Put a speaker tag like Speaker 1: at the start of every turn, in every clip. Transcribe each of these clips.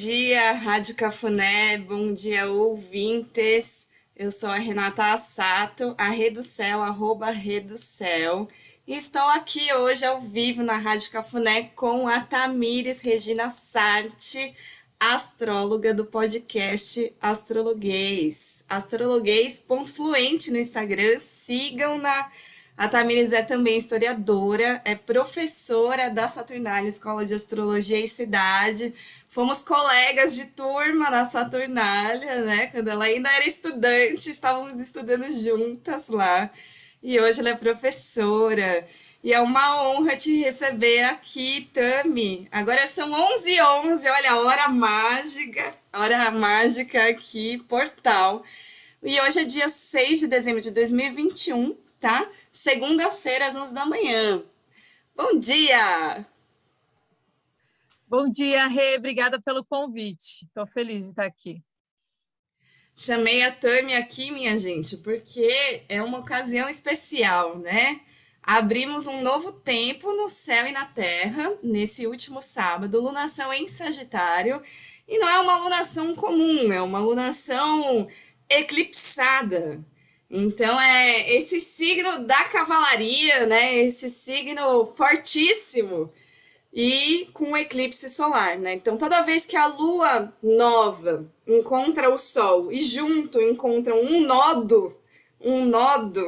Speaker 1: dia, Rádio Cafuné, bom dia, ouvintes. Eu sou a Renata Assato, a Reducel, arroba Reducel. E estou aqui hoje ao vivo na Rádio Cafuné com a Tamires Regina Sarte, astróloga do podcast Astrologuês. Astrologuês.fluente no Instagram, sigam na a Tamires é também historiadora, é professora da Saturnália Escola de Astrologia e Cidade. Fomos colegas de turma na Saturnália, né? Quando ela ainda era estudante, estávamos estudando juntas lá. E hoje ela é professora. E é uma honra te receber aqui, Tami. Agora são 11h11, 11, olha, a hora mágica, hora mágica aqui, portal. E hoje é dia 6 de dezembro de 2021, tá? Segunda-feira, às 11 da manhã. Bom dia!
Speaker 2: Bom dia, Rê. Obrigada pelo convite. Estou feliz de estar aqui.
Speaker 1: Chamei a Tami aqui, minha gente, porque é uma ocasião especial, né? Abrimos um novo tempo no céu e na terra nesse último sábado, lunação em Sagitário. E não é uma lunação comum, é uma lunação eclipsada. Então é esse signo da cavalaria, né? Esse signo fortíssimo e com eclipse solar, né? Então toda vez que a lua nova encontra o sol e junto encontram um nodo, um nodo,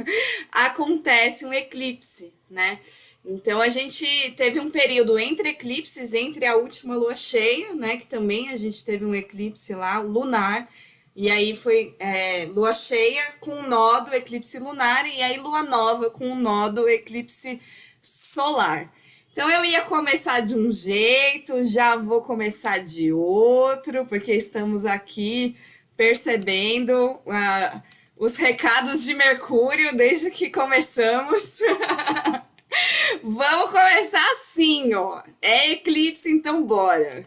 Speaker 1: acontece um eclipse, né? Então a gente teve um período entre eclipses, entre a última lua cheia, né? Que também a gente teve um eclipse lá lunar e aí foi é, lua cheia com um nó do eclipse lunar e aí lua nova com um nó do eclipse solar. Então eu ia começar de um jeito, já vou começar de outro, porque estamos aqui percebendo uh, os recados de Mercúrio desde que começamos. Vamos começar assim, ó. É eclipse, então bora.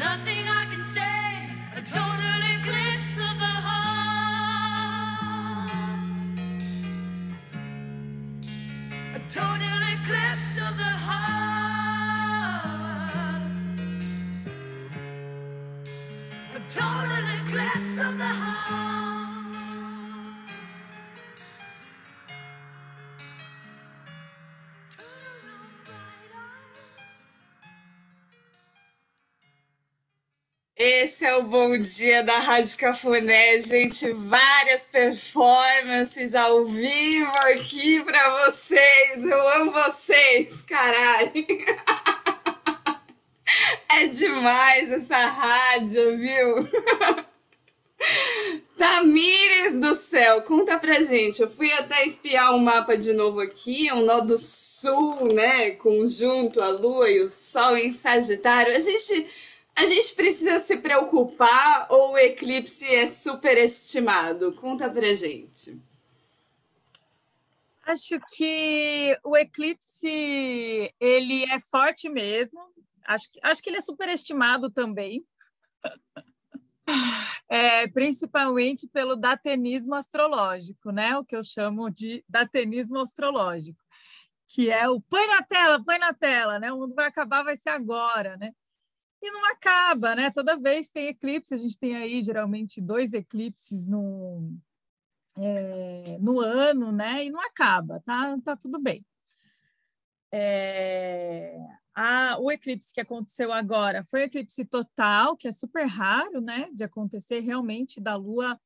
Speaker 1: nothing I can say. Esse é o Bom Dia da Rádio Cafuné, gente. Várias performances ao vivo aqui para vocês. Eu amo vocês, caralho. É demais essa rádio, viu? Tamires do céu, conta pra gente. Eu fui até espiar o mapa de novo aqui, um nó do sul, né? Conjunto a lua e o sol em Sagitário. A gente a gente precisa se preocupar ou o eclipse é superestimado? Conta pra gente.
Speaker 2: Acho que o eclipse ele é forte mesmo. Acho, acho que ele é superestimado também. É, principalmente pelo datenismo astrológico, né? O que eu chamo de datenismo astrológico, que é o põe na tela, põe na tela, né? O mundo vai acabar, vai ser agora, né? E não acaba, né? Toda vez tem eclipse, a gente tem aí geralmente dois eclipses no, é, no ano, né? E não acaba, tá? Tá tudo bem. É, a, o eclipse que aconteceu agora foi eclipse total, que é super raro, né? De acontecer realmente da Lua.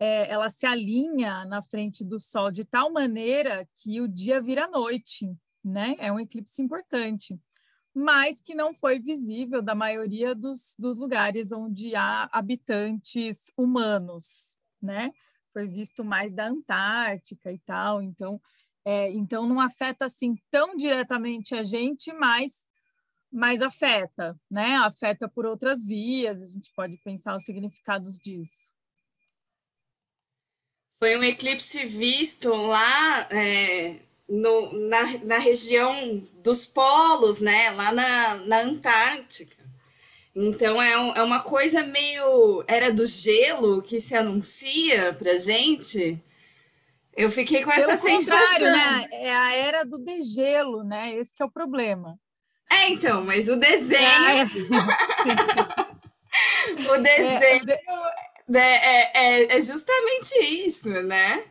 Speaker 2: É, ela se alinha na frente do Sol de tal maneira que o dia vira noite, né? É um eclipse importante mas que não foi visível da maioria dos, dos lugares onde há habitantes humanos, né? Foi visto mais da Antártica e tal, então, é, então não afeta assim tão diretamente a gente, mas, mas afeta, né? Afeta por outras vias, a gente pode pensar os significados disso.
Speaker 1: Foi um eclipse visto lá é, no, na, na região dos polos, né? Lá na, na Antártica. Então é, é uma coisa meio. Era do gelo que se anuncia pra gente. Eu fiquei com essa Pelo sensação.
Speaker 2: Né? É a era do degelo, né? Esse é o problema.
Speaker 1: É, então, mas o desenho. É, o desenho é, de... é, é, é justamente isso, né?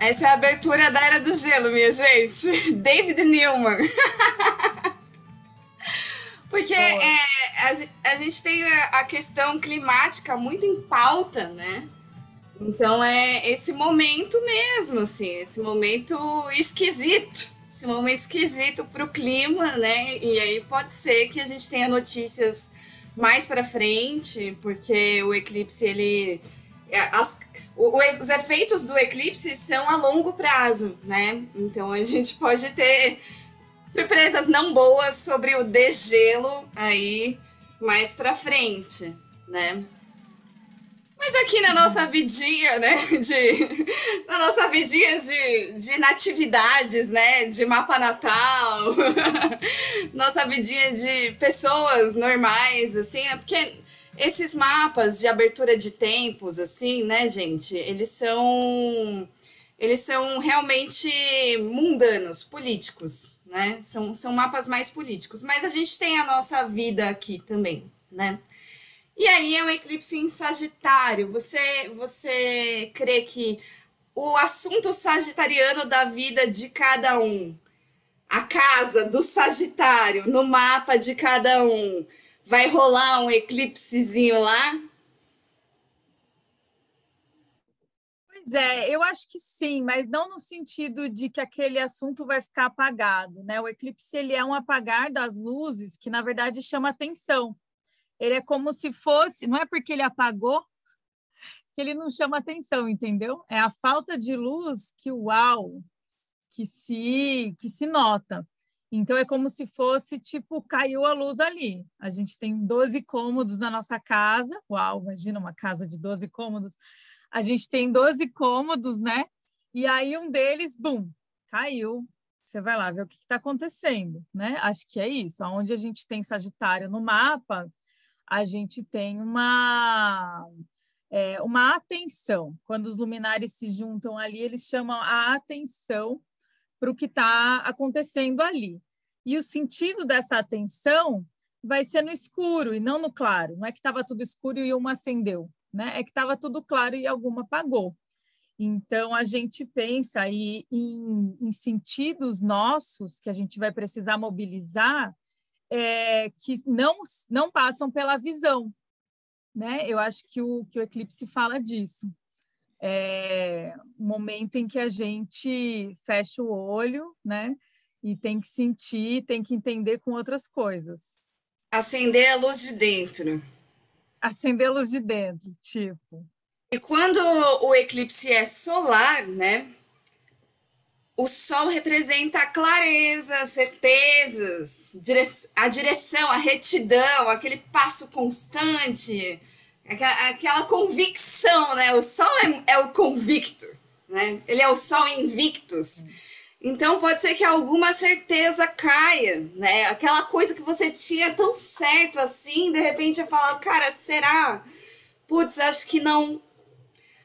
Speaker 1: Essa é a abertura da Era do Gelo, minha gente. David Newman. Porque é, a, a, gente tem a questão climática muito em pauta, né? Então é esse momento mesmo, assim, esse momento esquisito, esse momento esquisito para o clima, né? E aí pode ser que a gente tenha notícias mais para frente, porque o eclipse ele as, os efeitos do eclipse são a longo prazo, né? Então a gente pode ter surpresas não boas sobre o degelo aí mais para frente, né? Mas aqui na nossa vidinha, né? De, na nossa vidinha de, de natividades, né? De mapa natal, nossa vidinha de pessoas normais, assim, é porque esses mapas de abertura de tempos, assim, né, gente, eles são. Eles são realmente mundanos, políticos, né? São, são mapas mais políticos. Mas a gente tem a nossa vida aqui também, né? E aí é um eclipse em Sagitário. Você, você crê que o assunto sagitariano da vida de cada um, a casa do Sagitário, no mapa de cada um, vai rolar um eclipsezinho lá?
Speaker 2: Pois é, eu acho que sim, mas não no sentido de que aquele assunto vai ficar apagado, né? O eclipse ele é um apagar das luzes que na verdade chama atenção. Ele é como se fosse, não é porque ele apagou que ele não chama atenção, entendeu? É a falta de luz que uau, que se que se nota. Então é como se fosse tipo caiu a luz ali. A gente tem 12 cômodos na nossa casa. Uau, imagina uma casa de 12 cômodos. A gente tem 12 cômodos, né? E aí um deles, bum, caiu. Você vai lá ver o que está acontecendo, né? Acho que é isso. Onde a gente tem Sagitário no mapa, a gente tem uma, é, uma atenção. Quando os luminares se juntam ali, eles chamam a atenção para o que está acontecendo ali. E o sentido dessa atenção vai ser no escuro e não no claro. Não é que estava tudo escuro e uma acendeu, né? É que estava tudo claro e alguma apagou. Então, a gente pensa aí em, em sentidos nossos que a gente vai precisar mobilizar é, que não, não passam pela visão. Né? Eu acho que o, que o eclipse fala disso. É momento em que a gente fecha o olho, né? E tem que sentir, tem que entender com outras coisas.
Speaker 1: Acender a luz de dentro.
Speaker 2: Acender a luz de dentro, tipo.
Speaker 1: E quando o eclipse é solar, né? O sol representa a clareza, certezas, a direção, a retidão, aquele passo constante, aquela convicção, né? O sol é, é o convicto, né? Ele é o sol invictus. Então pode ser que alguma certeza caia, né? Aquela coisa que você tinha tão certo assim, de repente eu falo, cara, será? Putz, acho que não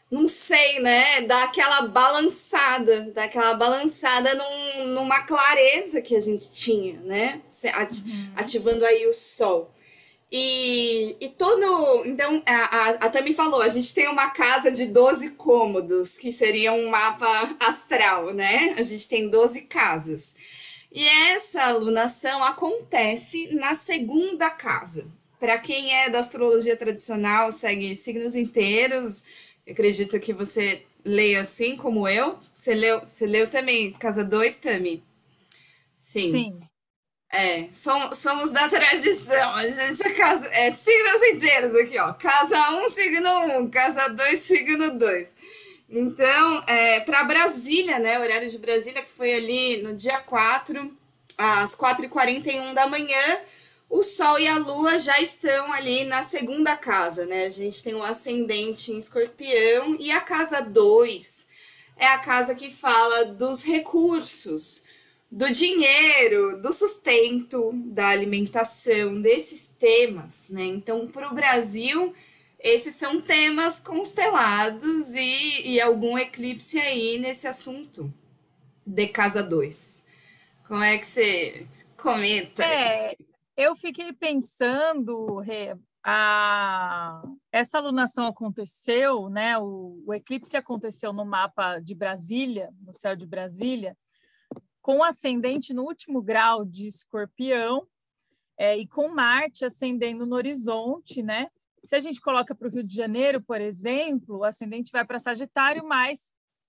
Speaker 1: não sei, né? Dá aquela balançada, dá aquela balançada num, numa clareza que a gente tinha, né? Uhum. Ativando aí o sol. E, e todo. Então, a, a, a Tami falou: a gente tem uma casa de 12 cômodos, que seria um mapa astral, né? A gente tem 12 casas. E essa alunação acontece na segunda casa. Para quem é da astrologia tradicional, segue signos inteiros, acredito que você leia assim como eu. Você leu, você leu também Casa 2, Tami? Sim. Sim. É, somos, somos da tradição. A gente é, casa, é signos inteiros aqui, ó. Casa 1, um, signo 1, um, casa 2, signo 2. Então, é, para Brasília, né? Horário de Brasília, que foi ali no dia 4, às 4h41 da manhã o Sol e a Lua já estão ali na segunda casa, né? A gente tem um ascendente em escorpião e a casa 2 é a casa que fala dos recursos, do dinheiro, do sustento, da alimentação, desses temas, né? Então, para o Brasil, esses são temas constelados e, e algum eclipse aí nesse assunto de casa 2. Como é que você comenta?
Speaker 2: É, eu fiquei pensando, Rê, a, essa alunação aconteceu, né? O, o, eclipse aconteceu no mapa de Brasília, no céu de Brasília, com ascendente no último grau de Escorpião é, e com Marte ascendendo no horizonte, né? Se a gente coloca para o Rio de Janeiro, por exemplo, o ascendente vai para Sagitário, mas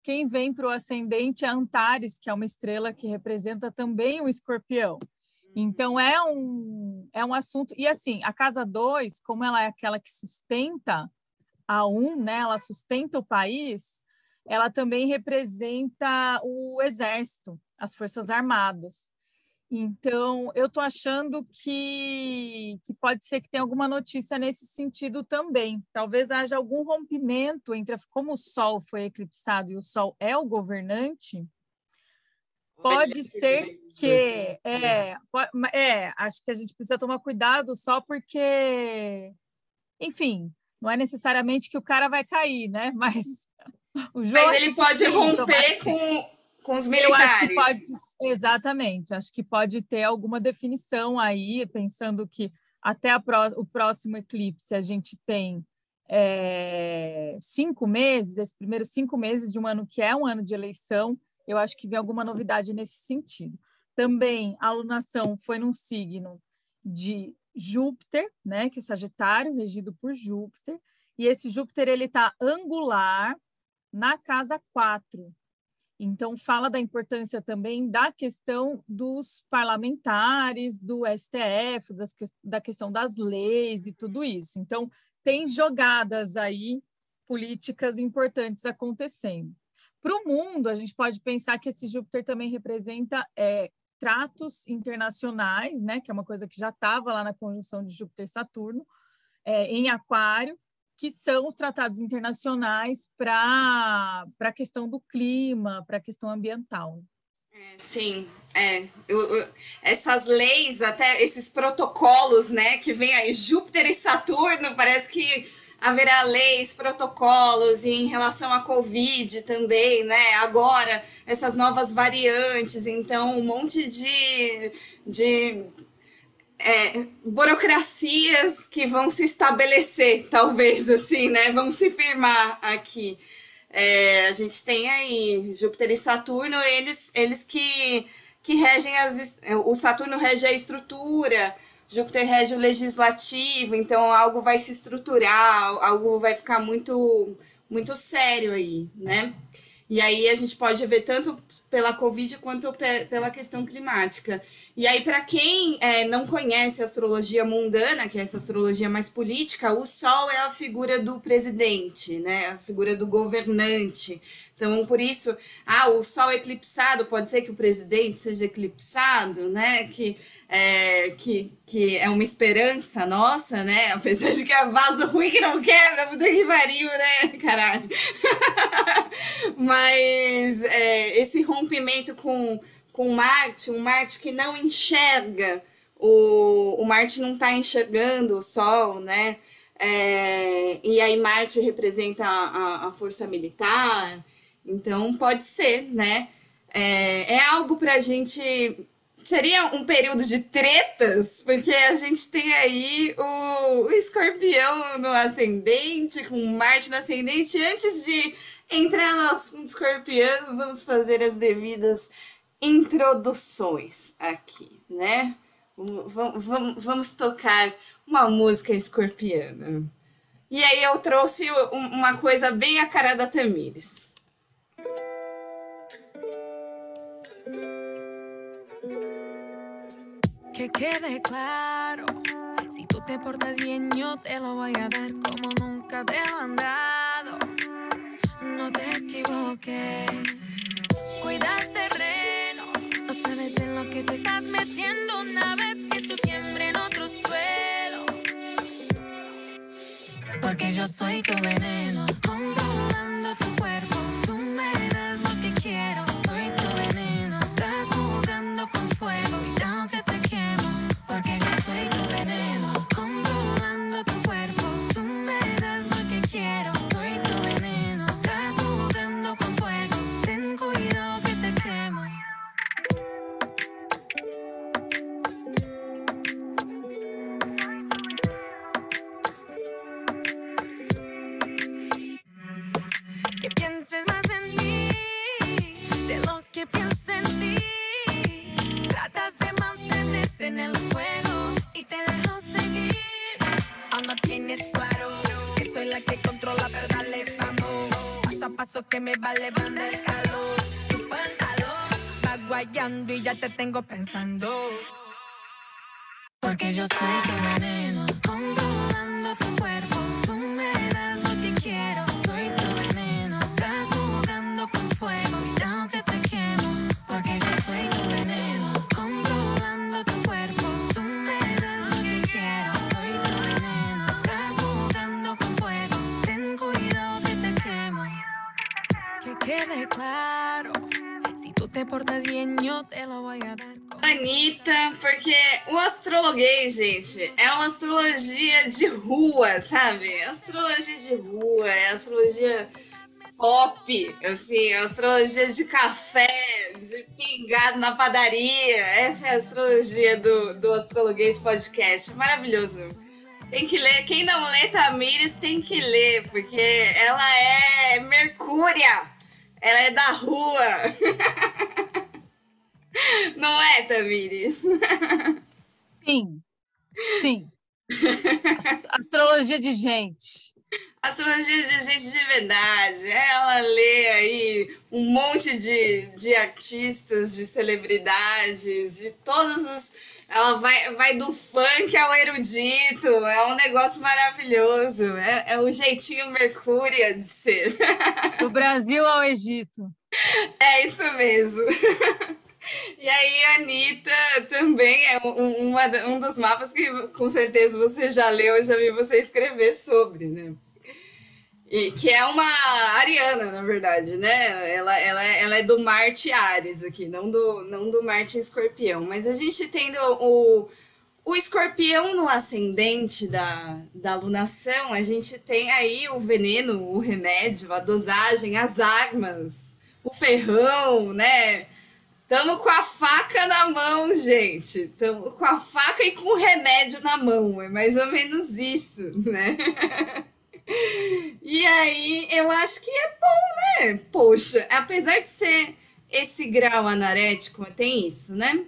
Speaker 2: quem vem para o ascendente é Antares, que é uma estrela que representa também o Escorpião. Então, é um, é um assunto. E assim, a casa 2, como ela é aquela que sustenta a 1, um, né? ela sustenta o país, ela também representa o exército, as forças armadas. Então, eu estou achando que que, pode ser que tenha alguma notícia nesse sentido também. Talvez haja algum rompimento entre como o Sol foi eclipsado e o Sol é o governante. Pode ser que é, é, acho que a gente precisa tomar cuidado só porque, enfim, não é necessariamente que o cara vai cair, né? Mas
Speaker 1: o jogo Mas ele pode romper com com os militares.
Speaker 2: Eu acho que pode, exatamente, acho que pode ter alguma definição aí, pensando que até pró, o próximo eclipse a gente tem é, cinco meses, esses primeiros cinco meses de um ano que é um ano de eleição, eu acho que vem alguma novidade nesse sentido. Também a alunação foi num signo de Júpiter, né, que é Sagitário, regido por Júpiter, e esse Júpiter ele está angular na casa 4, então, fala da importância também da questão dos parlamentares, do STF, das, da questão das leis e tudo isso. Então, tem jogadas aí políticas importantes acontecendo. Para o mundo, a gente pode pensar que esse Júpiter também representa é, tratos internacionais, né, que é uma coisa que já estava lá na conjunção de Júpiter-Saturno, é, em Aquário, que são os tratados internacionais para a questão do clima, para a questão ambiental.
Speaker 1: É, sim, é. Essas leis, até esses protocolos, né, que vem aí, Júpiter e Saturno, parece que haverá leis, protocolos em relação à Covid também, né? Agora, essas novas variantes, então, um monte de, de é, burocracias que vão se estabelecer, talvez, assim, né? Vão se firmar aqui. É, a gente tem aí Júpiter e Saturno, eles, eles que, que regem as. O Saturno rege a estrutura, Júpiter rege o legislativo, então algo vai se estruturar, algo vai ficar muito, muito sério aí, né? E aí a gente pode ver tanto pela Covid quanto pela questão climática. E aí, para quem é, não conhece a astrologia mundana, que é essa astrologia mais política, o Sol é a figura do presidente, né? A figura do governante. Então, por isso, ah, o Sol eclipsado, pode ser que o presidente seja eclipsado, né? Que é, que, que é uma esperança nossa, né? Apesar de que é vaso ruim que não quebra, puta que pariu, né? Caralho. Mas é, esse rompimento com, com Marte, um Marte que não enxerga, o, o Marte não está enxergando o Sol, né? É, e aí Marte representa a, a força militar, então pode ser, né? É, é algo para a gente. Seria um período de tretas, porque a gente tem aí o, o escorpião no ascendente, com Marte no ascendente. Antes de entrar no assunto escorpião, vamos fazer as devidas introduções aqui, né? Vamos, vamos, tocar uma música escorpiana. E aí eu trouxe uma coisa bem a cara da Tamires.
Speaker 3: Que quede claro, si tú te portas bien yo te lo voy a dar como nunca te he mandado. No te equivoques, terreno, no sabes en lo que te estás metiendo una vez que tú siembres en otro suelo. Porque yo soy tu veneno, levando el calor. Tu pantalón va guayando y ya te tengo pensando. Porque yo soy tu veneno,
Speaker 1: o astrologuês, gente, é uma astrologia de rua, sabe? Astrologia de rua, é astrologia pop, assim, é astrologia de café, de pingado na padaria. Essa é a astrologia do, do Astrologuês Podcast. Maravilhoso. Tem que ler. Quem não lê Tamires tem que ler, porque ela é Mercúria. Ela é da rua. Não é, Tamires?
Speaker 2: Sim, sim. Ast- Astrologia de gente.
Speaker 1: Astrologia de gente de verdade. Ela lê aí um monte de, de artistas, de celebridades, de todos os. Ela vai, vai do funk ao erudito. É um negócio maravilhoso. É, é o jeitinho Mercúria de ser.
Speaker 2: Do Brasil ao Egito.
Speaker 1: É isso mesmo. E aí, a Anitta também é um, uma, um dos mapas que com certeza você já leu, eu já vi você escrever sobre, né? E, que é uma ariana, na verdade, né? Ela, ela, ela é do Marte Ares aqui, não do, não do Marte Escorpião. Mas a gente tendo o, o escorpião no ascendente da, da alunação, a gente tem aí o veneno, o remédio, a dosagem, as armas, o ferrão, né? Tamo com a faca na mão, gente. Tamo com a faca e com o remédio na mão. É mais ou menos isso, né? E aí, eu acho que é bom, né? Poxa, apesar de ser esse grau anarético, tem isso, né?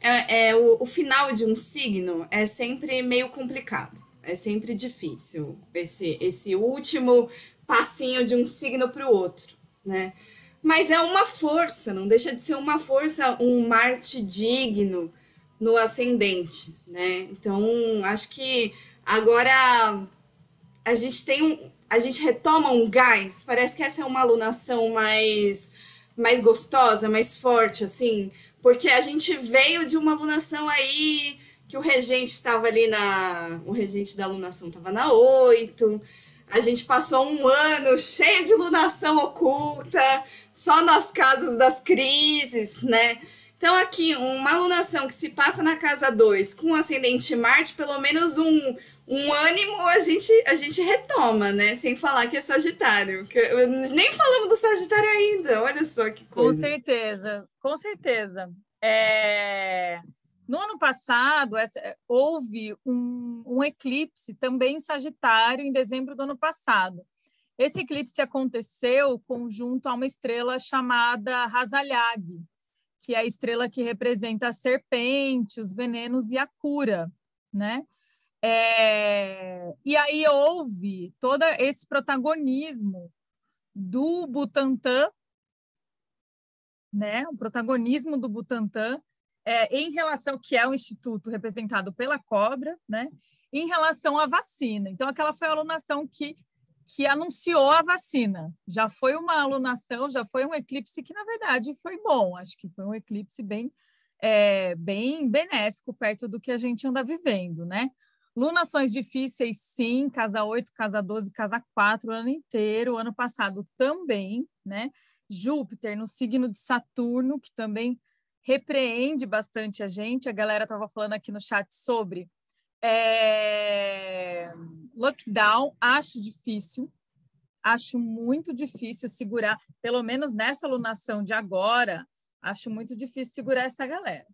Speaker 1: É, é, o, o final de um signo é sempre meio complicado. É sempre difícil. Esse, esse último passinho de um signo para o outro, né? Mas é uma força, não deixa de ser uma força, um Marte digno no ascendente, né? Então, acho que agora a gente tem um, a gente retoma um gás, parece que essa é uma alunação mais mais gostosa, mais forte assim, porque a gente veio de uma alunação aí que o regente estava ali na, o regente da alunação estava na 8. A gente passou um ano cheio de lunação oculta, só nas casas das crises, né? Então, aqui, uma alunação que se passa na casa 2 com ascendente Marte, pelo menos um, um ânimo a gente, a gente retoma, né? Sem falar que é Sagitário. Que eu- nem falamos do Sagitário ainda, olha só que
Speaker 2: Com
Speaker 1: coisa.
Speaker 2: certeza, com certeza. É, No ano passado, essa- houve um, um eclipse também em Sagitário, em dezembro do ano passado. Esse eclipse aconteceu conjunto a uma estrela chamada Rasalhag, que é a estrela que representa a serpente, os venenos e a cura, né? É, E aí houve todo esse protagonismo do Butantan, né? O protagonismo do Butantan é, em relação que é o instituto representado pela cobra, né? Em relação à vacina. Então, aquela foi a alunação que que anunciou a vacina. Já foi uma alunação, já foi um eclipse que, na verdade, foi bom. Acho que foi um eclipse bem, é, bem benéfico perto do que a gente anda vivendo, né? Lunações difíceis, sim, casa 8, casa 12, casa 4, o ano inteiro, o ano passado também, né? Júpiter no signo de Saturno, que também repreende bastante a gente. A galera estava falando aqui no chat sobre é, lockdown, acho difícil, acho muito difícil segurar, pelo menos nessa alunação de agora, acho muito difícil segurar essa galera.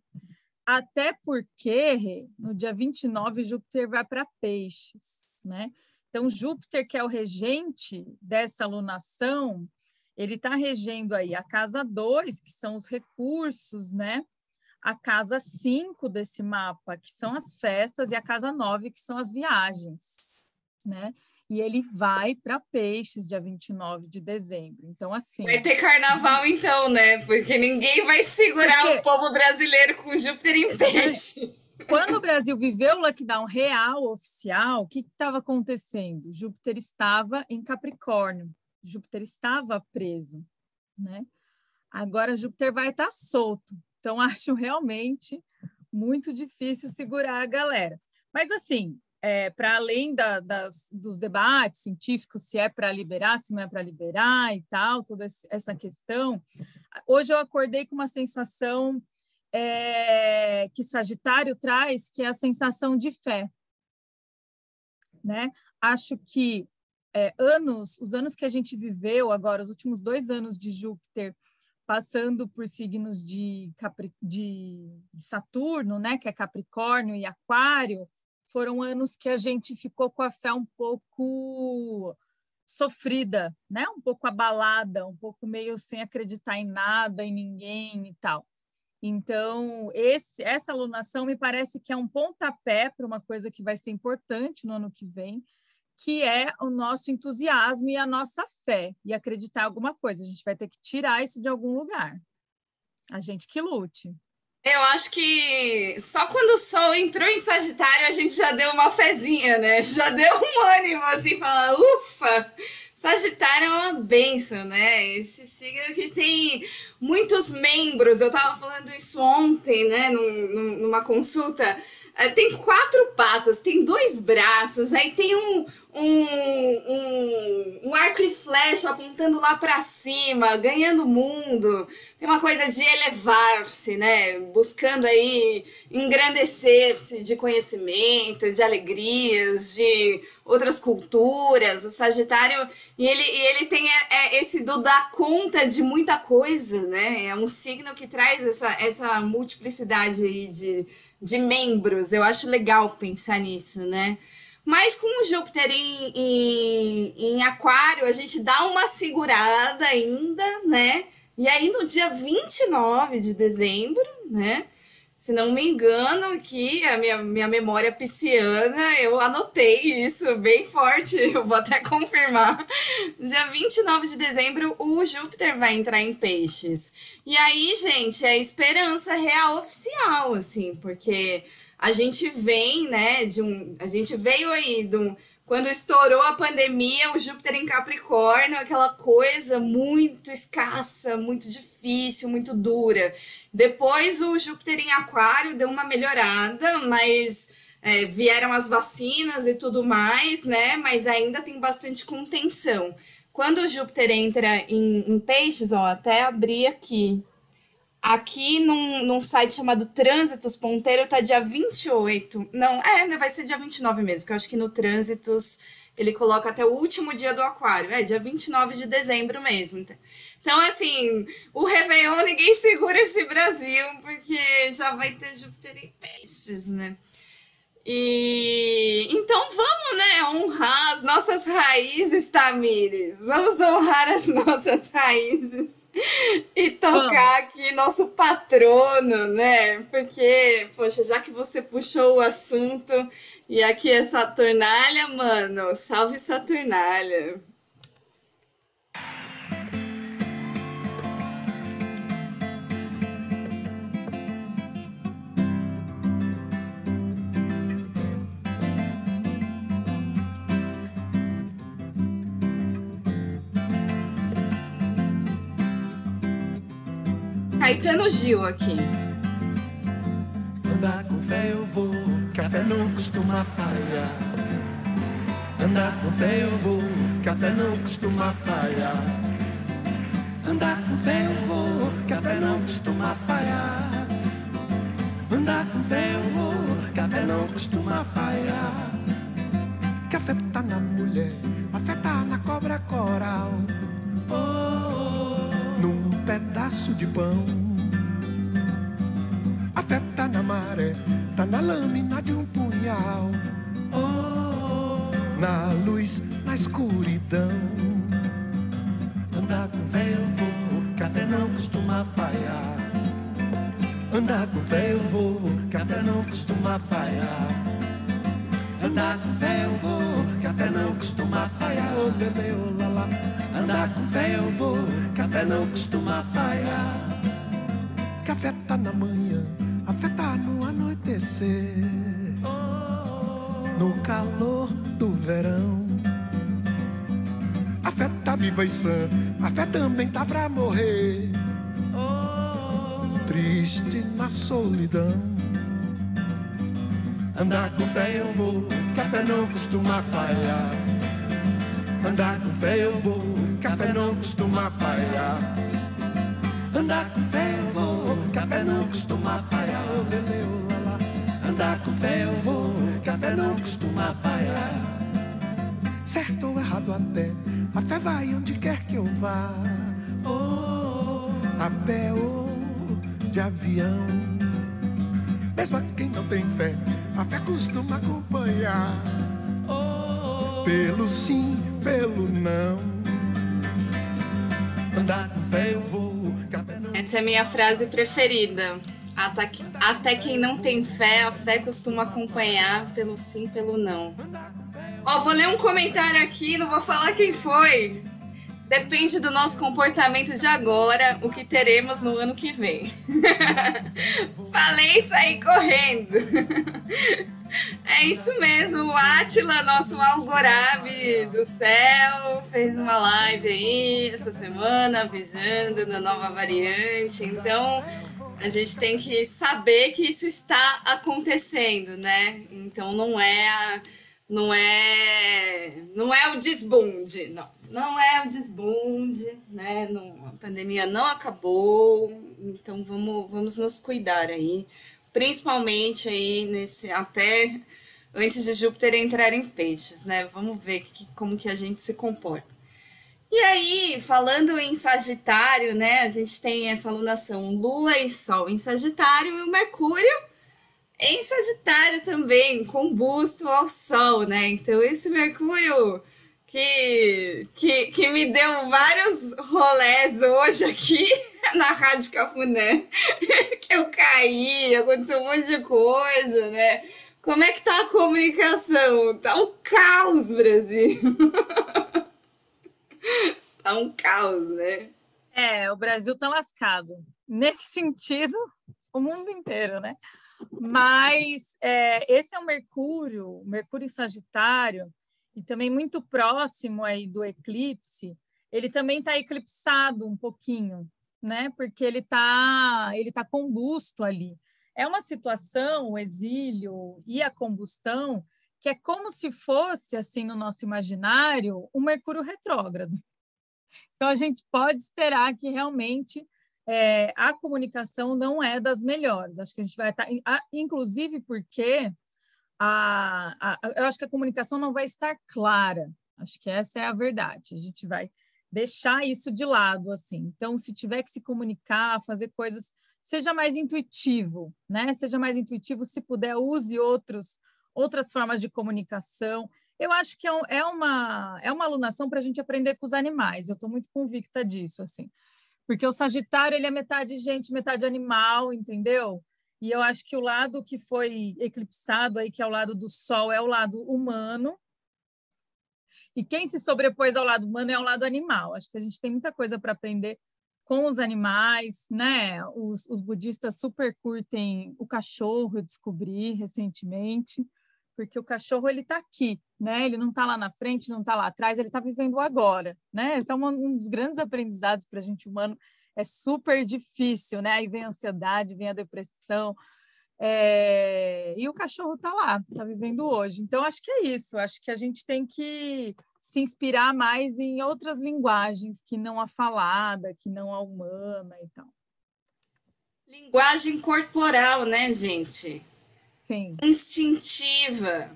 Speaker 2: Até porque no dia 29 Júpiter vai para Peixes, né? Então Júpiter, que é o regente dessa alunação, ele está regendo aí a casa 2, que são os recursos, né? A casa 5 desse mapa, que são as festas, e a casa 9, que são as viagens, né? E ele vai para Peixes, dia 29 de dezembro. Então, assim.
Speaker 1: Vai ter carnaval então, né? Porque ninguém vai segurar
Speaker 2: Porque-
Speaker 1: o povo brasileiro com Júpiter em peixes.
Speaker 2: Quando o Brasil viveu o lockdown real, oficial, o que estava acontecendo? Júpiter estava em Capricórnio, Júpiter estava preso, né? Agora Júpiter vai estar solto. Então, acho realmente muito difícil segurar a galera. Mas, assim, é, para além da- das, dos debates científicos, se é para liberar, se não é para liberar e tal, toda essa questão, hoje eu acordei com uma sensação é, que Sagitário traz, que é a sensação de fé. Né? Acho que é, anos, os anos que a gente viveu agora, os últimos dois anos de Júpiter, passando por signos de, Capri, de Saturno, né, que é Capricórnio e Aquário, foram anos que a gente ficou com a fé um pouco sofrida, né? Um pouco abalada, um pouco meio sem acreditar em nada, em ninguém e tal. Então, esse, essa alunação me parece que é um pontapé para uma coisa que vai ser importante no ano que vem, que é o nosso entusiasmo e a nossa fé, e acreditar em alguma coisa. A gente vai ter que tirar isso de algum lugar. A gente que lute.
Speaker 1: Eu acho que só quando o Sol entrou em Sagitário a gente já deu uma fezinha, né? Já deu um ânimo, assim, falar, ufa! Sagitário é uma benção, né? Esse signo que tem muitos membros. Eu tava falando isso ontem, né, num, numa consulta. É, tem quatro patas, tem dois braços, aí tem um, um, um, um arco e flecha apontando lá para cima, ganhando mundo. Tem uma coisa de elevar-se, né? Buscando aí engrandecer-se de conhecimento, de alegrias, de outras culturas. O Sagitário, e ele, e ele tem é, é esse do dar conta de muita coisa, né? É um signo que traz essa, essa multiplicidade aí de, de membros. Eu acho legal pensar nisso, né? Mas com o Júpiter em, em, em Aquário, a gente dá uma segurada ainda, né? E aí no dia 29 de dezembro, né? Se não me engano, aqui a minha, minha memória pisciana, eu anotei isso bem forte, eu vou até confirmar. Dia 29 de dezembro, o Júpiter vai entrar em peixes. E aí, gente, é esperança real oficial, assim, porque a gente vem, né, de um. A gente veio aí de um. Quando estourou a pandemia, o Júpiter em Capricórnio, aquela coisa muito escassa, muito difícil, muito dura. Depois o Júpiter em Aquário deu uma melhorada, mas é, vieram as vacinas e tudo mais, né? Mas ainda tem bastante contenção. Quando o Júpiter entra em, em peixes, ó, até abrir aqui Aqui num, num site chamado Trânsitos Ponteiro tá dia 28. Não, é, né, vai ser dia 29 mesmo, que eu acho que no Trânsitos ele coloca até o último dia do aquário. É, dia 29 de dezembro mesmo. Então, assim, o Réveillon ninguém segura esse Brasil, porque já vai ter Júpiter em peixes, né? E então vamos, né, honrar as nossas raízes, Tamires. Vamos honrar as nossas raízes e tocar aqui nosso patrono, né? Porque, poxa, já que você puxou o assunto e aqui é Saturnália, mano, salve Saturnália. Caetano Gil aqui.
Speaker 4: Andar com fé eu vou, café não costuma falhar. Andar com fé eu vou, café não costuma falhar. Andar com fé eu vou, café não costuma falhar. Andar com fé eu vou, café não costuma falhar. Café tá na mulher, a fé tá na cobra coral. Oh, oh, oh. Pedaço de pão. A fé tá na maré, tá na lâmina de um punhal. Oh, na luz, na escuridão. Andar com fé eu vou, não costuma falhar. Andar com fé eu vou, não costuma falhar. Andar com fé eu vou, não costuma falhar. Oh, lele, oh, lala. Andar com fé eu vou, café não costuma falhar. Café tá na manhã, a fé tá no anoitecer. No calor do verão. A fé tá viva e sã, a fé também tá pra morrer. Triste na solidão. Andar com fé eu vou, café não costuma falhar. Andar com fé eu vou, café não costuma falhar. Andar com fé eu vou, café não costuma falhar. Oh, oh. Andar com fé eu vou, café não costuma falhar. Certo ou errado até, a fé vai onde quer que eu vá. Oh, a pé ou de avião. Mesmo a quem não tem fé, a fé costuma acompanhar. Pelo sim, pelo não. Andar com fé eu vou,
Speaker 1: Essa é a minha frase preferida. Até, que- até quem não tem fé, a fé costuma acompanhar pelo sim, pelo não. Ó, vou ler um comentário aqui, não vou falar quem foi. Depende do nosso comportamento de agora, o que teremos no ano que vem. Falei e saí correndo. É isso mesmo, o Atila, nosso Algorabe do céu, fez uma live aí essa semana avisando da nova variante. Então, a gente tem que saber que isso está acontecendo, né? Então não é não é não é o desbunde, não. Não é o desbunde, né? Não, a pandemia não acabou, então vamos vamos nos cuidar aí, principalmente aí nesse até antes de Júpiter entrar em peixes, né? Vamos ver que, como que a gente se comporta. E aí, falando em Sagitário, né? A gente tem essa alunação Lua e Sol em Sagitário e o Mercúrio em Sagitário também, combusto ao Sol, né? Então, esse Mercúrio que, que, que me deu vários rolés hoje aqui na Rádio Cafuné, que eu caí, aconteceu um monte de coisa, né? Como é que tá a comunicação? Tá um caos, Brasil. tá um caos, né?
Speaker 2: É, o Brasil tá lascado. Nesse sentido, o mundo inteiro, né? Mas é, esse é o Mercúrio, Mercúrio em Sagitário, e também muito próximo aí do eclipse, ele também está eclipsado um pouquinho, né? Porque ele está ele tá combusto ali. É uma situação, o exílio e a combustão, que é como se fosse, assim, no nosso imaginário, um Mercúrio retrógrado. Então, a gente pode esperar que realmente é, a comunicação não é das melhores. Acho que a gente vai estar, a- inclusive porque a, a, eu acho que a comunicação não vai estar clara. Acho que essa é a verdade. A gente vai deixar isso de lado, assim. Então, se tiver que se comunicar, fazer coisas, seja mais intuitivo, né? Seja mais intuitivo, se puder, use outros, outras formas de comunicação. Eu acho que é, um- é uma, é uma alunação para a gente aprender com os animais. Eu estou muito convicta disso, assim. Porque o Sagitário, ele é metade gente, metade animal, entendeu? E eu acho que o lado que foi eclipsado aí, que é o lado do Sol, é o lado humano. E quem se sobrepôs ao lado humano é o lado animal. Acho que a gente tem muita coisa para aprender com os animais, né? Os, os budistas super curtem o cachorro, eu descobri recentemente, porque o cachorro ele está aqui, né? Ele não está lá na frente, não está lá atrás, ele está vivendo agora, né? Esse é uma- um dos grandes aprendizados para a gente humano. É super difícil, né? Aí vem a ansiedade, vem a depressão, é, E o cachorro está lá, está vivendo hoje. Então, acho que é isso. Acho que a gente tem que se inspirar mais em outras linguagens que não a falada, que não a humana e tal.
Speaker 1: Linguagem corporal, né, gente?
Speaker 2: Sim,
Speaker 1: Instintiva.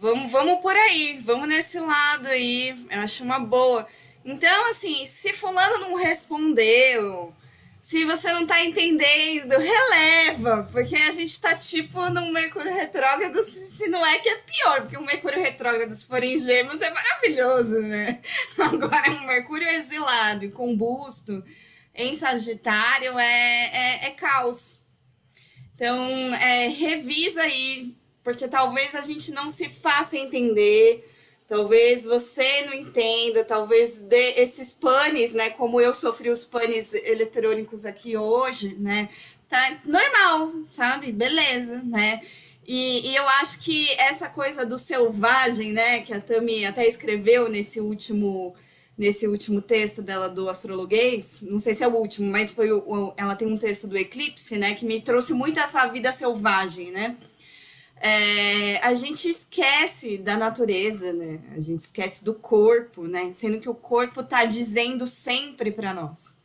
Speaker 1: Vamos, vamos por aí, vamos nesse lado aí. Eu acho uma boa. Então, assim, se fulano não respondeu, se você não tá entendendo, releva, porque a gente tá tipo num Mercúrio retrógrado, se não é que é pior, porque o Mercúrio retrógrado, se for em gêmeos, é maravilhoso, né? Agora é um Mercúrio exilado e combusto em Sagitário é, é, é caos. Então, é, revisa aí, porque talvez a gente não se faça entender, talvez você não entenda, talvez esses panes, né? Como eu sofri os panes eletrônicos aqui hoje, né? Tá normal, sabe? Beleza, né? E, e eu acho que essa coisa do selvagem, né? Que a Tami até escreveu nesse último nesse último texto dela do astrologuês, não sei se é o último, mas foi o, o- ela tem um texto do eclipse, né, que me trouxe muito essa vida selvagem, né? É, a gente esquece da natureza, né? A gente esquece do corpo, né? Sendo que o corpo tá dizendo sempre para nós.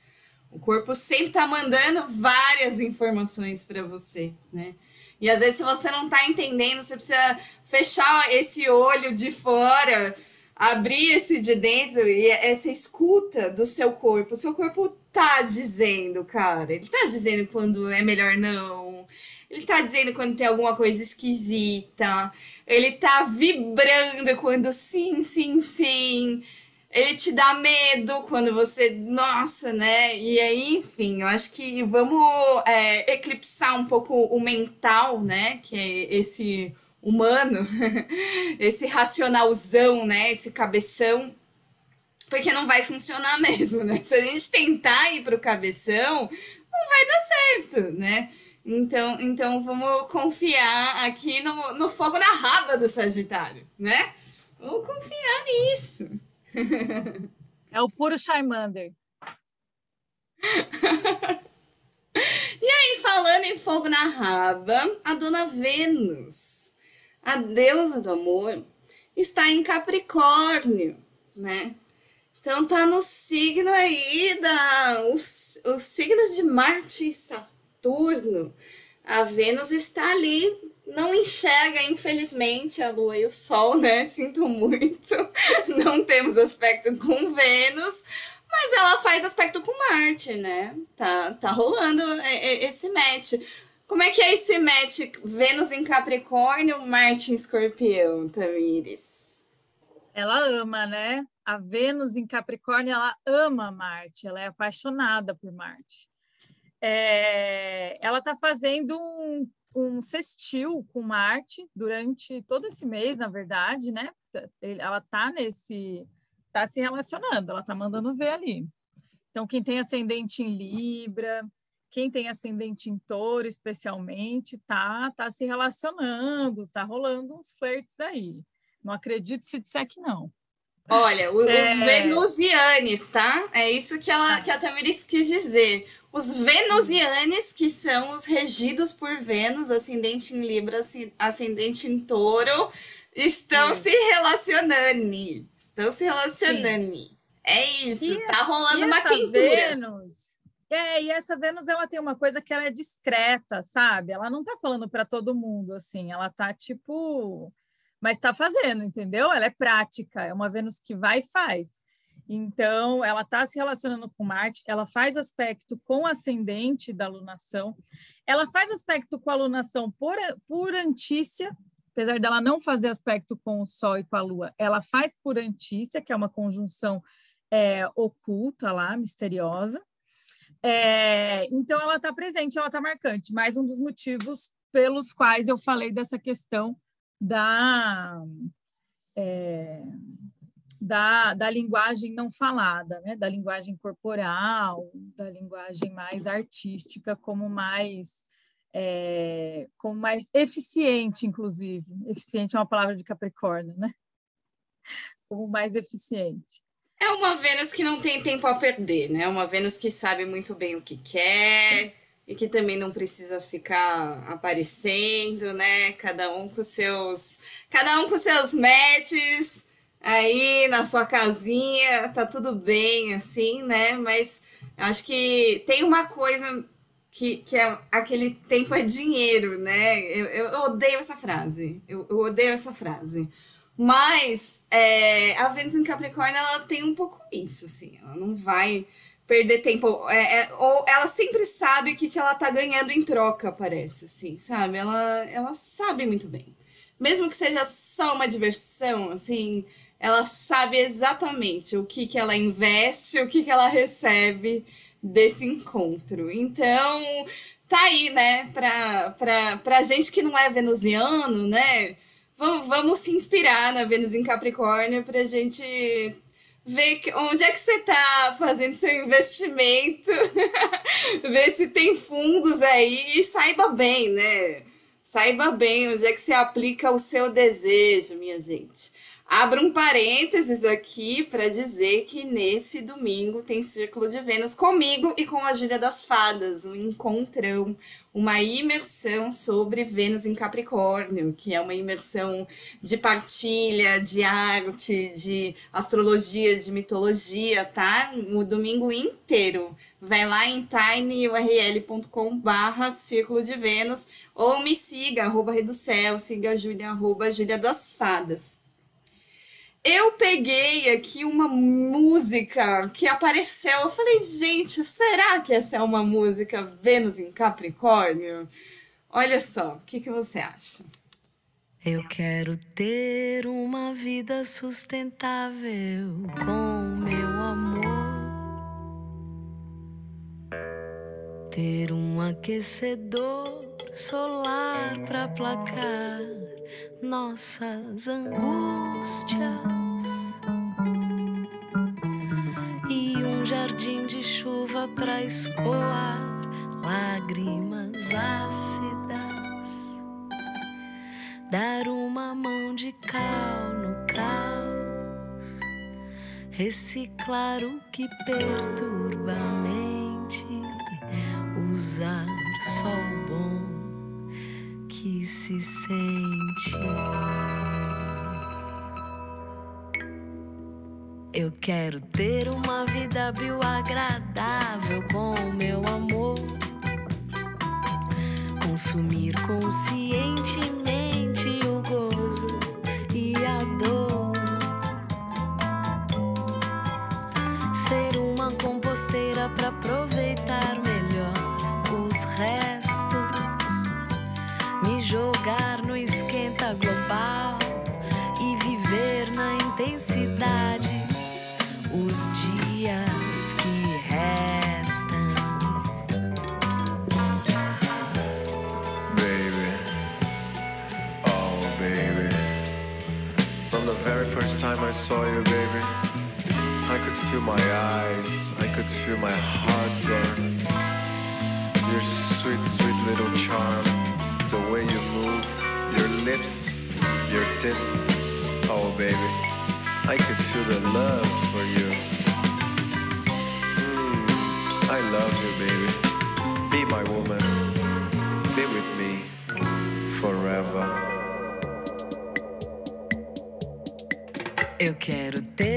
Speaker 1: O corpo sempre tá mandando várias informações para você, né? E às vezes, se você não tá entendendo, você precisa fechar esse olho de fora, abrir esse de dentro e essa escuta do seu corpo. O seu corpo tá dizendo, cara. Ele tá dizendo quando é melhor não. Ele tá dizendo quando tem alguma coisa esquisita. Ele tá vibrando quando sim, sim, sim. Ele te dá medo quando você. Nossa, né? E aí, enfim, eu acho que vamos é, eclipsar um pouco o mental, né? Que é esse humano, esse racionalzão, né? Esse cabeção. Porque não vai funcionar mesmo, né? Se a gente tentar ir pro cabeção, não vai dar certo, né? Então, então vamos confiar aqui no, no fogo na raba do Sagitário, né? Vamos confiar nisso.
Speaker 2: É o puro Charmander.
Speaker 1: E aí, falando em fogo na raba, a dona Vênus, a deusa do amor, está em Capricórnio, né? Então tá no signo aí da os, os signos de Marte e Saturno. A Vênus está ali não enxerga, infelizmente, a Lua e o Sol, né? Sinto muito. Não temos aspecto com Vênus, mas ela faz aspecto com Marte, né? Tá, tá rolando esse match. Como é que é esse match Vênus em Capricórnio, Marte em Escorpião, Tamires?
Speaker 2: Ela ama, né? A Vênus em Capricórnio, ela ama Marte, ela é apaixonada por Marte. É, ela tá fazendo um um sextil com Marte durante todo esse mês, na verdade, né? Ela tá nesse, tá se relacionando, ela tá mandando ver ali. Então, quem tem ascendente em Libra, quem tem ascendente em Touro, especialmente, tá, tá se relacionando, tá rolando uns flertes aí. Não acredito se disser que não.
Speaker 1: Olha, os é... venusianes, tá? É isso que, ela, que a Tamiris quis dizer. Os venusianes, que são os regidos por Vênus, ascendente em Libra, ascendente em Touro, estão Sim. se relacionando. Estão se relacionando. Sim. É isso, e tá rolando uma quentura.
Speaker 2: Vênus, é, e essa Vênus, ela tem uma coisa que ela é discreta, sabe? Ela não tá falando para todo mundo, assim. Ela tá, tipo mas está fazendo, entendeu? Ela é prática, é uma Vênus que vai e faz. Então, ela está se relacionando com Marte, ela faz aspecto com ascendente da alunação, ela faz aspecto com a alunação por, por antícia, apesar dela não fazer aspecto com o Sol e com a Lua, ela faz por antícia, que é uma conjunção é, oculta lá, misteriosa. É, então, ela está presente, ela está marcante. Mais um dos motivos pelos quais eu falei dessa questão da, é, da, da linguagem não falada, né? da linguagem corporal, da linguagem mais artística, como mais, é, como mais eficiente, inclusive. Eficiente é uma palavra de Capricórnio, né? Como mais eficiente.
Speaker 1: É uma Vênus que não tem tempo a perder, né? Uma Vênus que sabe muito bem o que quer, e que também não precisa ficar aparecendo, né? Cada um com seus, cada um com seus matches aí na sua casinha, tá tudo bem assim, né? Mas acho que tem uma coisa que, que é aquele tempo é dinheiro, né? Eu, eu odeio essa frase. Eu, eu odeio essa frase. Mas é, a Vênus em Capricórnio, ela tem um pouco isso, assim. Ela não vai perder tempo. É, é, ou ela sempre sabe o que, que ela tá ganhando em troca, parece, assim, sabe? Ela, ela sabe muito bem. Mesmo que seja só uma diversão, assim, ela sabe exatamente o que, que ela investe, o que, que ela recebe desse encontro. Então, tá aí, né, pra, pra, pra gente que não é venusiano, né? Vamos, vamos se inspirar na Vênus em Capricórnio pra gente ver onde é que você está fazendo seu investimento, ver se tem fundos aí e saiba bem, né? Saiba bem onde é que você aplica o seu desejo, minha gente. Abro um parênteses aqui para dizer que nesse domingo tem Círculo de Vênus comigo e com a Júlia das Fadas, um encontrão, uma imersão sobre Vênus em Capricórnio, que é uma imersão de partilha, de arte, de astrologia, de mitologia, tá? O domingo inteiro. Vai lá em tinyurl.com barra Círculo de Vênus ou me siga, arroba Reducel, siga a Júlia, arroba Júlia das Fadas. Eu peguei aqui uma música que apareceu. Eu falei, gente, será que essa é uma música Vênus em Capricórnio? Olha só, o que, que você acha?
Speaker 3: Eu quero ter uma vida sustentável com meu amor. Ter um aquecedor solar para aplacar nossas angústias. E um jardim de chuva para escoar lágrimas ácidas. Dar uma mão de cal no caos. Reciclar o que perturba a mente. Usar bom que se sente. Eu quero ter uma vida bioagradável com o meu amor. Consumir conscientemente o gozo e a dor. Ser uma composteira para aproveitar jogar no esquenta global e viver na intensidade os dias que restam.
Speaker 5: Baby, oh baby. From the very first time I saw you, baby, I could feel my eyes, I could feel my heart burn. Your sweet, sweet little charm, lips, your tits, oh baby, I could feel the love for you. Mm, I love you, baby. Be my woman be with me forever.
Speaker 3: Eu quero ter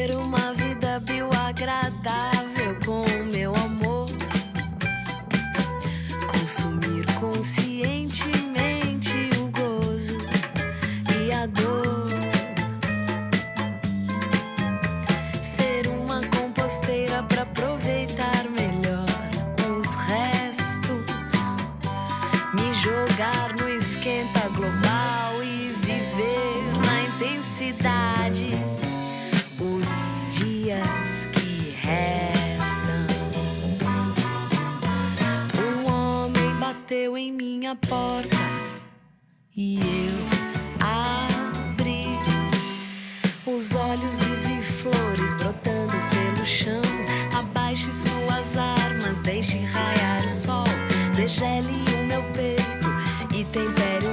Speaker 3: e tempere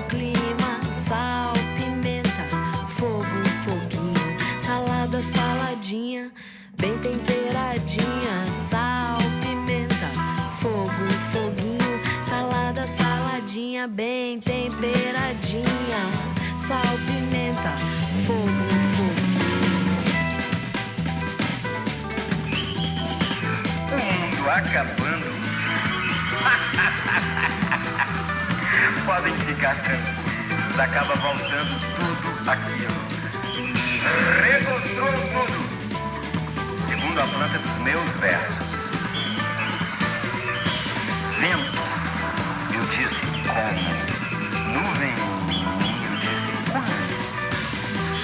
Speaker 6: Podem ficar tranquilos. Acaba voltando tudo aquilo. Reconstruam tudo. Segundo a planta dos meus versos. Vento, eu disse como. Nuvem, eu disse quando.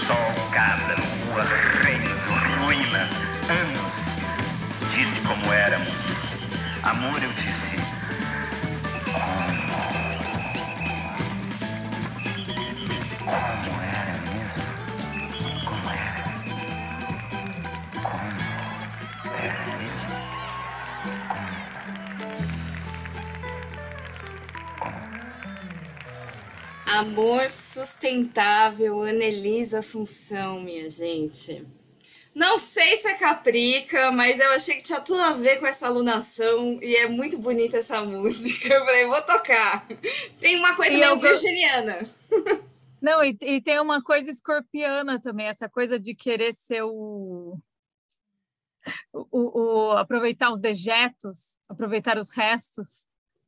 Speaker 6: Sol, casa, lua, reinos, ruínas, anos. Disse como éramos. Amor, eu disse
Speaker 1: Amor sustentável, Anelisa Assunção, minha gente. Não sei se é caprica, mas eu achei que tinha tudo a ver com essa alunação e é muito bonita essa música. Eu falei, vou tocar. Tem uma coisa
Speaker 2: E
Speaker 1: meio
Speaker 2: eu
Speaker 1: virginiana.
Speaker 2: Não, e, e tem uma coisa escorpiana também, essa coisa de querer ser o, o, o- aproveitar os dejetos, aproveitar os restos.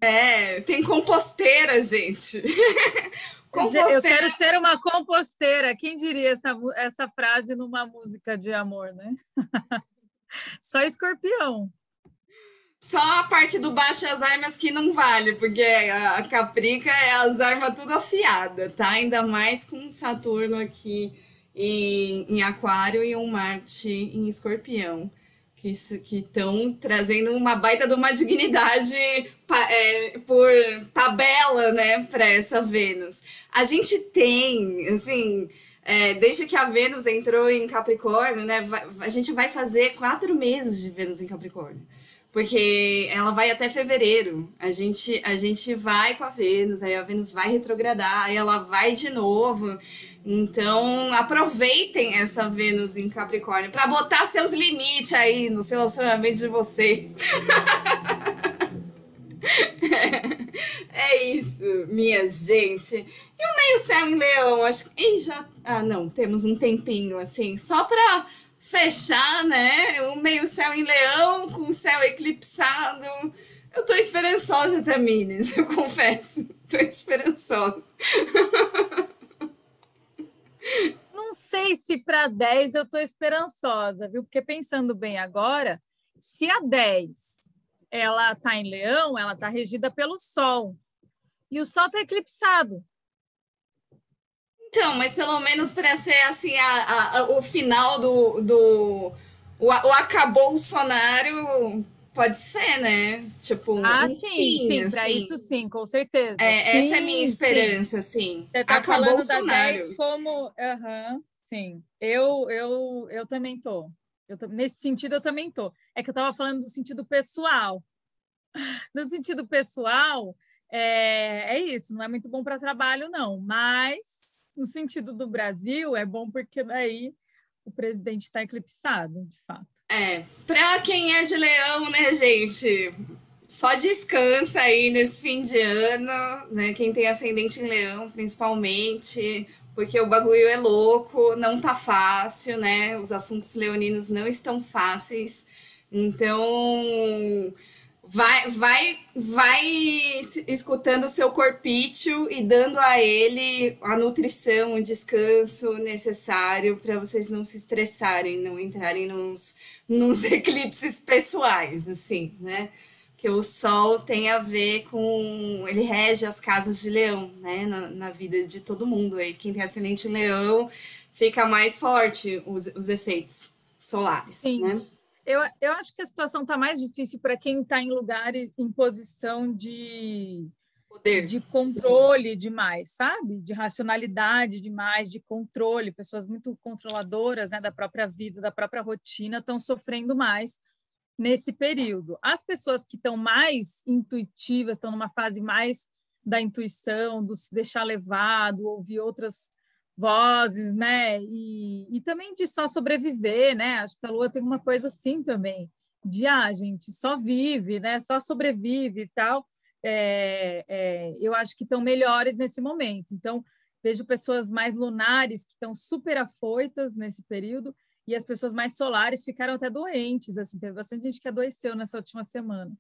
Speaker 1: É, tem composteira, gente.
Speaker 2: Eu
Speaker 1: composteira.
Speaker 2: quero ser uma composteira. Quem diria essa, essa frase numa música de amor, né? Só escorpião.
Speaker 1: Só a parte do baixo as armas que não vale, porque a, a Caprica é as armas tudo afiada, tá? Ainda mais com Saturno aqui em, em Aquário e um Marte em Escorpião. Que estão trazendo uma baita de uma dignidade é, por tabela, né, para essa Vênus. A gente tem, assim, é, desde que a Vênus entrou em Capricórnio, né, vai- a gente vai fazer quatro meses de Vênus em Capricórnio. Porque ela vai até fevereiro. A gente, a gente vai com a Vênus, aí a Vênus vai retrogradar, aí ela vai de novo. Então, aproveitem essa Vênus em Capricórnio para botar seus limites aí nos relacionamentos de vocês. É isso, minha gente. E o meio céu em leão, acho que. Já. Ah, não, temos um tempinho assim, só para fechar, né? O meio céu em leão com o céu eclipsado. Eu tô esperançosa, Tamires, eu confesso. Tô esperançosa.
Speaker 2: Não sei se para 10 eu estou esperançosa, viu? Porque pensando bem agora, se a 10 ela está em leão, ela está regida pelo Sol. E o Sol está eclipsado.
Speaker 1: Então, mas pelo menos para ser assim a, a- a- o final do, do o, o acabou o sonário pode ser, né? Tipo,
Speaker 2: Ah,
Speaker 1: um
Speaker 2: sim,
Speaker 1: fim,
Speaker 2: sim, para
Speaker 1: assim.
Speaker 2: isso sim, com certeza.
Speaker 1: É, essa é a
Speaker 2: Sim,
Speaker 1: minha
Speaker 2: sim.
Speaker 1: esperança, assim.
Speaker 2: Você tá
Speaker 1: Acabou
Speaker 2: falando
Speaker 1: o
Speaker 2: da 10
Speaker 1: sonário.
Speaker 2: como. Aham, sim. Eu, eu, eu também tô. Eu tô- Nesse sentido, eu também tô. É que eu estava falando do sentido pessoal. No sentido pessoal, é, é isso, não é muito bom para trabalho, não. Mas no sentido do Brasil, é bom porque aí o presidente está eclipsado, de fato.
Speaker 1: É, pra quem é de leão, né, gente? Só descansa aí nesse fim de ano, né? Quem tem ascendente em leão, principalmente, porque o bagulho é louco, não tá fácil, né? Os assuntos leoninos não estão fáceis. Então, vai, vai, vai escutando o seu corpício e dando a ele a nutrição, o descanso necessário para vocês não se estressarem, não entrarem nos, nos eclipses pessoais, assim, né? Que o Sol tem a ver com. Ele rege as casas de leão, né? Na, na vida de todo mundo. Aí quem tem ascendente leão fica mais forte os, os efeitos solares,
Speaker 2: Sim.
Speaker 1: né?
Speaker 2: Eu, eu acho que a situação está mais difícil para quem está em lugares em posição de,
Speaker 1: Poder.
Speaker 2: de controle demais, sabe? De racionalidade demais, de controle. Pessoas muito controladoras né, da própria vida, da própria rotina, estão sofrendo mais nesse período. As pessoas que estão mais intuitivas, estão numa fase mais da intuição, do se deixar levar, do ouvir outras vozes, né? E, e também de só sobreviver, né? Acho que a Lua tem uma coisa assim também, de ah, gente, só vive, né? Só sobrevive e tal. É, é, eu acho que estão melhores nesse momento. Então, vejo pessoas mais lunares que estão super afoitas nesse período e as pessoas mais solares ficaram até doentes, assim, teve bastante gente que adoeceu nessa última semana.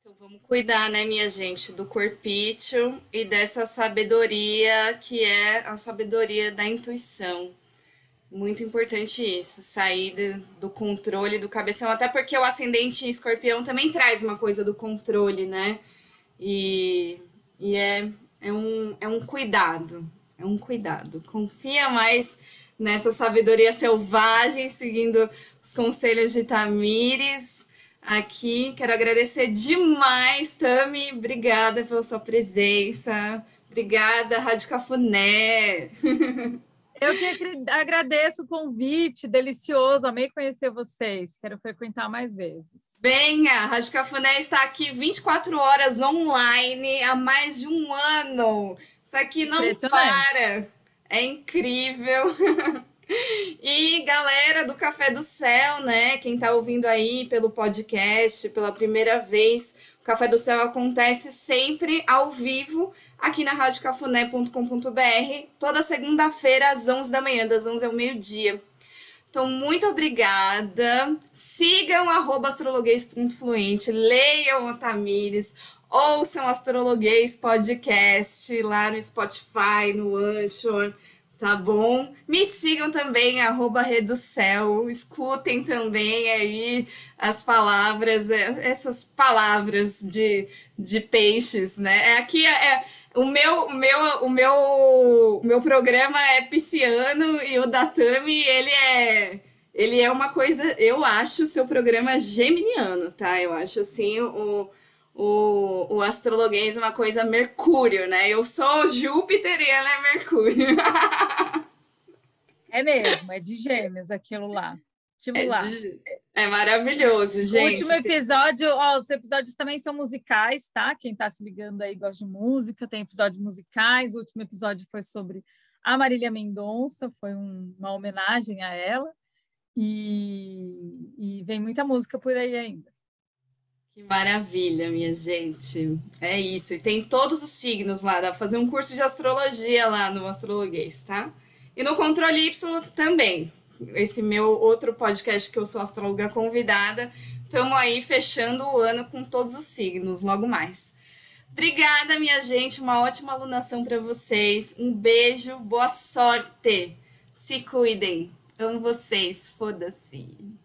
Speaker 1: Então vamos cuidar, né, minha gente, do corpício e dessa sabedoria que é a sabedoria da intuição. Muito importante isso, sair do, do controle do cabeção, até porque o ascendente escorpião também traz uma coisa do controle, né? E, e é, é, um, é um cuidado, é um cuidado. Confia mais nessa sabedoria selvagem, seguindo os conselhos de Tamires aqui. Quero agradecer demais, Tami. Obrigada pela sua presença. Obrigada, Rádio Cafuné.
Speaker 2: Eu que agradeço o convite, delicioso, amei conhecer vocês, quero frequentar mais vezes.
Speaker 1: Venha, a Rádio Cafuné está aqui 24 horas online há mais de um ano, Isso aqui não para. É incrível. E galera do Café do Céu, né? Quem tá ouvindo aí pelo podcast pela primeira vez, o Café do Céu acontece sempre ao vivo aqui na radiocafuné.com.br, toda segunda-feira às 11 da manhã, das 11 ao meio-dia. Então, muito obrigada. Sigam arroba astrologuês.fluente, leiam a Tamires, ouçam Astrologuês Podcast lá no Spotify, no Anchor, tá bom? Me sigam também, arroba Reducel, escutem também aí as palavras, é, essas palavras de, de peixes, né? É, Aqui é, é- o meu, o meu, o meu, o meu programa é pisciano e o da Tami, ele é, ele é uma coisa, eu acho o seu programa geminiano, tá? Eu acho assim, o, o, o astrologuês uma coisa Mercúrio, né? Eu sou Júpiter e ela é Mercúrio.
Speaker 2: É mesmo, é de gêmeos aquilo lá. Aquilo
Speaker 1: É,
Speaker 2: lá.
Speaker 1: de- é maravilhoso,
Speaker 2: O
Speaker 1: gente.
Speaker 2: último episódio, ó, os episódios também são musicais, tá? Quem tá se ligando aí gosta de música, tem episódios musicais. O último episódio foi sobre a Marília Mendonça, foi um- uma homenagem a ela. E, e vem muita música por aí ainda.
Speaker 1: Que maravilha, minha gente. É isso. E tem todos os signos lá. Dá pra fazer um curso de astrologia lá no Astrologuês, tá? E no Controle Y também. Esse meu outro podcast que eu sou astróloga convidada. Estamos aí fechando o ano com todos os signos, logo mais. Obrigada, minha gente. Uma ótima alunação para vocês. Um beijo, boa sorte. Se cuidem. Amo vocês. Foda-se.